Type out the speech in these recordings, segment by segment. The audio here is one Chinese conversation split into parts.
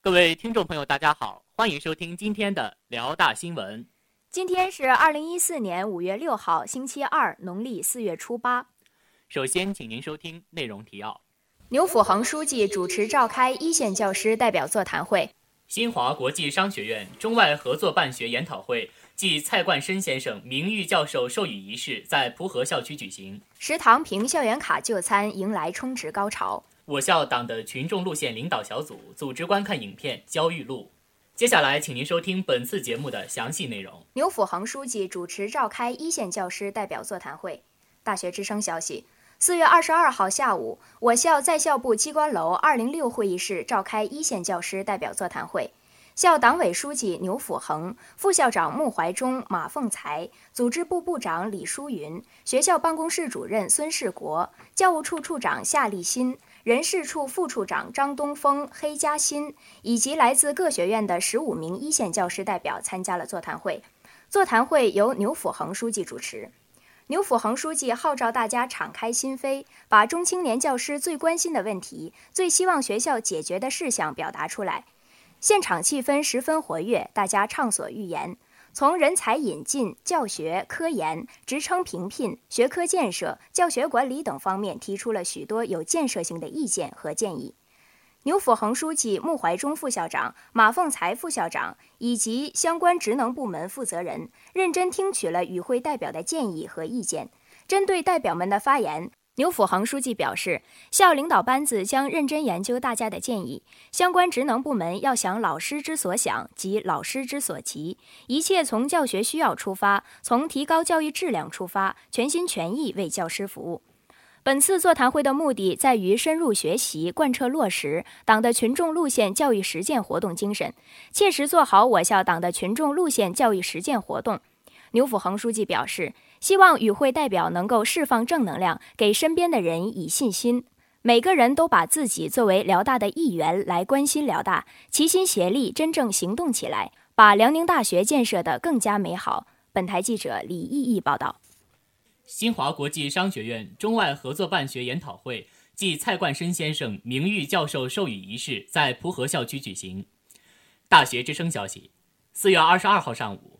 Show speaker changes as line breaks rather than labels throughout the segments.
各位听众朋友，大家好，欢迎收听今天的辽大新闻。
今天是二零一四年五月六号，星期二，农历四月初八。
首先，请您收听内容提要。
牛辅恒书记主持召开一线教师代表座谈会。
新华国际商学院中外合作办学研讨会暨蔡冠深先生名誉教授授予仪式在蒲河校区举行。
食堂凭校园卡就餐迎来充值高潮。
我校党的群众路线领导小组组织观看影片《焦裕禄》。接下来，请您收听本次节目的详细内容。
牛辅恒书记主持召开一线教师代表座谈会。大学之声消息。四月二十二号下午，我校在校部机关楼二零六会议室召开一线教师代表座谈会。校党委书记牛辅恒、副校长穆怀忠、马凤才、组织部部长李淑云、学校办公室主任孙世国、教务处处长夏立新、人事处副处长张东峰、黑嘉欣以及来自各学院的十五名一线教师代表参加了座谈会。座谈会由牛辅恒书记主持。牛辅恒书记号召大家敞开心扉，把中青年教师最关心的问题、最希望学校解决的事项表达出来。现场气氛十分活跃，大家畅所欲言，从人才引进、教学、科研、职称评聘、学科建设、教学管理等方面提出了许多有建设性的意见和建议。牛辅恒书记、穆怀忠副校长、马凤才副校长以及相关职能部门负责人认真听取了与会代表的建议和意见。针对代表们的发言，牛辅恒书记表示，校领导班子将认真研究大家的建议，相关职能部门要想老师之所想及老师之所急，一切从教学需要出发，从提高教育质量出发，全心全意为教师服务。本次座谈会的目的在于深入学习、贯彻落实党的群众路线教育实践活动精神，切实做好我校党的群众路线教育实践活动。牛辅恒书记表示，希望与会代表能够释放正能量，给身边的人以信心，每个人都把自己作为辽大的一员来关心辽大，齐心协力，真正行动起来，把辽宁大学建设得更加美好。本台记者李毅毅报道。
新华国际商学院中外合作办学研讨会暨蔡冠深先生名誉教授授予仪式在蒲河校区举行。大学之声消息，四月二十二号上午，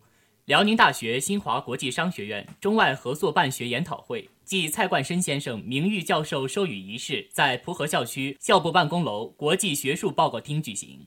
辽宁大学新华国际商学院中外合作办学研讨会暨蔡冠深先生名誉教授授予仪式在蒲河校区校部办公楼国际学术报告厅举行。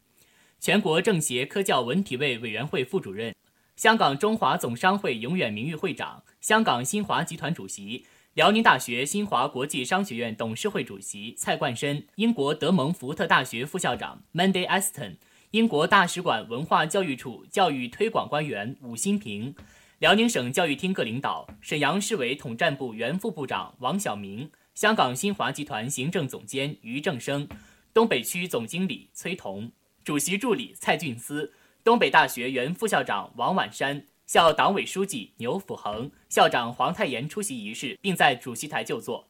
全国政协科教文体委委员会副主任。香港中华总商会永远名誉会长、香港新华集团主席、辽宁大学新华国际商学院董事会主席蔡冠深，英国德蒙福特大学副校长 Mandy Aston，英国大使馆文化教育处教育推广官员武新平，辽宁省教育厅各领导，沈阳市委统战部原副部长王晓明，香港新华集团行政总监于正生，东北区总经理崔彤，主席助理蔡俊思。东北大学原副校长王婉山、校党委书记牛辅恒、校长黄泰岩出席仪式，并在主席台就座。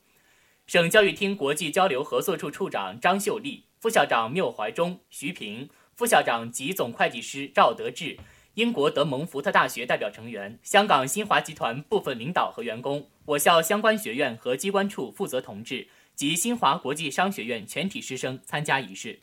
省教育厅国际交流合作处处长张秀丽、副校长缪怀忠、徐平、副校长及总会计师赵德志、英国德蒙福特大学代表成员、香港新华集团部分领导和员工、我校相关学院和机关处负责同志及新华国际商学院全体师生参加仪式。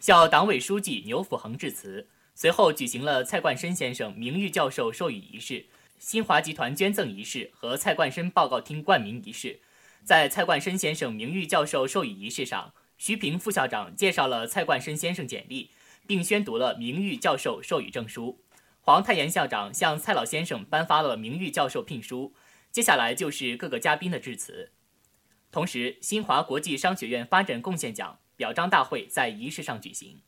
校党委书记牛辅恒致辞。随后举行了蔡冠深先生名誉教授授予仪式、新华集团捐赠仪式和蔡冠深报告厅冠名仪式。在蔡冠深先生名誉教授授予仪式上，徐平副校长介绍了蔡冠深先生简历，并宣读了名誉教授授予证书。黄泰岩校长向蔡老先生颁发了名誉教授聘书。接下来就是各个嘉宾的致辞。同时，新华国际商学院发展贡献奖表彰大会在仪式上举行。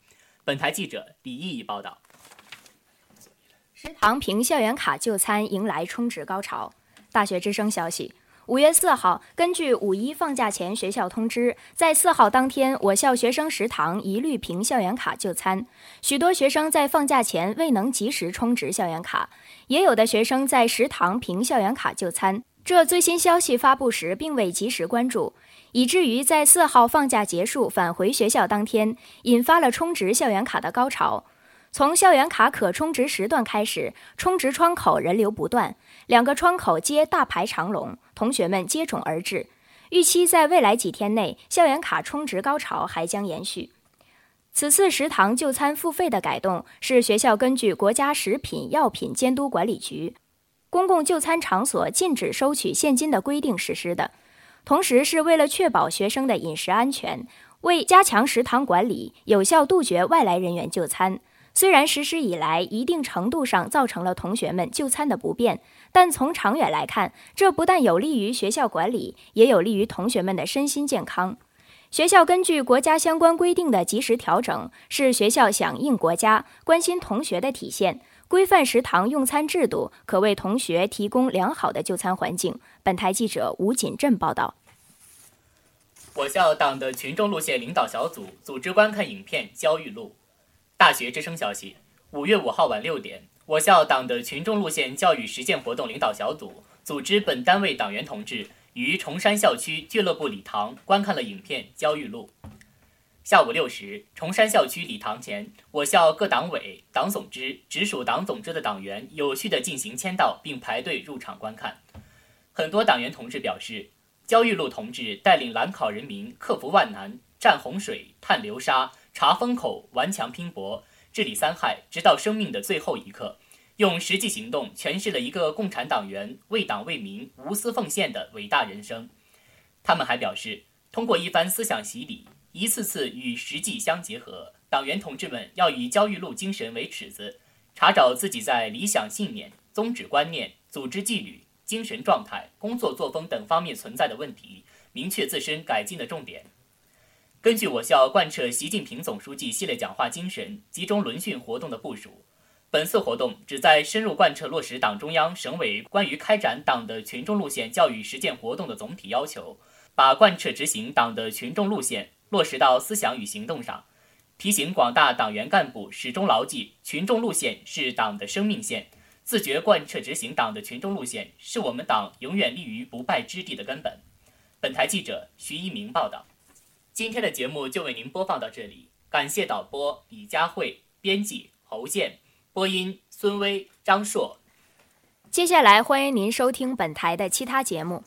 本台记者李毅毅报道。
食堂凭校园卡就餐迎来充值高潮。大学之声消息，五月四号，根据五一放假前学校通知，在四号当天，我校学生食堂一律凭校园卡就餐。许多学生在放假前未能及时充值校园卡，也有的学生在食堂凭校园卡就餐。这最新消息发布时，并未及时关注。以至于在四号放假结束返回学校当天，引发了充值校园卡的高潮。从校园卡可充值时段开始，充值窗口人流不断，两个窗口皆大排长龙，同学们接踵而至。预期在未来几天内，校园卡充值高潮还将延续。此次食堂就餐付费的改动，是学校根据国家食品药品监督管理局公共就餐场所禁止收取现金的规定实施的，同时是为了确保学生的饮食安全，为加强食堂管理，有效杜绝外来人员就餐。虽然实施以来一定程度上造成了同学们就餐的不便，但从长远来看，这不但有利于学校管理，也有利于同学们的身心健康。学校根据国家相关规定的及时调整，是学校响应国家、关心同学的体现。规范食堂用餐制度，可为同学提供良好的就餐环境。本台记者吴锦镇报道。
我校党的群众路线领导小组组织观看影片《焦裕禄》。大学之声消息：五月五号晚六点，我校党的群众路线教育实践活动领导小组组织本单位党员同志。于崇山校区俱乐部礼堂观看了影片《焦裕禄》。下午六时，崇山校区礼堂前，我校各党委、党总支、直属党总支的党员有序地进行签到，并排队入场观看。很多党员同志表示，焦裕禄同志带领兰考人民克服万难，战洪水、探流沙、查风口、顽强拼搏，治理三害，直到生命的最后一刻。用实际行动诠释了一个共产党员为党为民无私奉献的伟大人生。他们还表示，通过一番思想洗礼，一次次与实际相结合，党员同志们要以焦裕禄精神为尺子，查找自己在理想信念、宗旨观念、组织纪律、精神状态、工作作风等方面存在的问题，明确自身改进的重点。根据我校贯彻习近平总书记系列讲话精神、集中轮训活动的部署。本次活动旨在深入贯彻落实党中央、省委关于开展党的群众路线教育实践活动的总体要求，把贯彻执行党的群众路线落实到思想与行动上。提醒广大党员干部始终牢记群众路线是党的生命线，自觉贯彻执行党的群众路线是我们党永远立于不败之地的根本。本台记者徐一鸣报道。今天的节目就为您播放到这里，感谢导播李佳慧，编辑侯健。播音：孙威、张硕。
接下来，欢迎您收听本台的其他节目。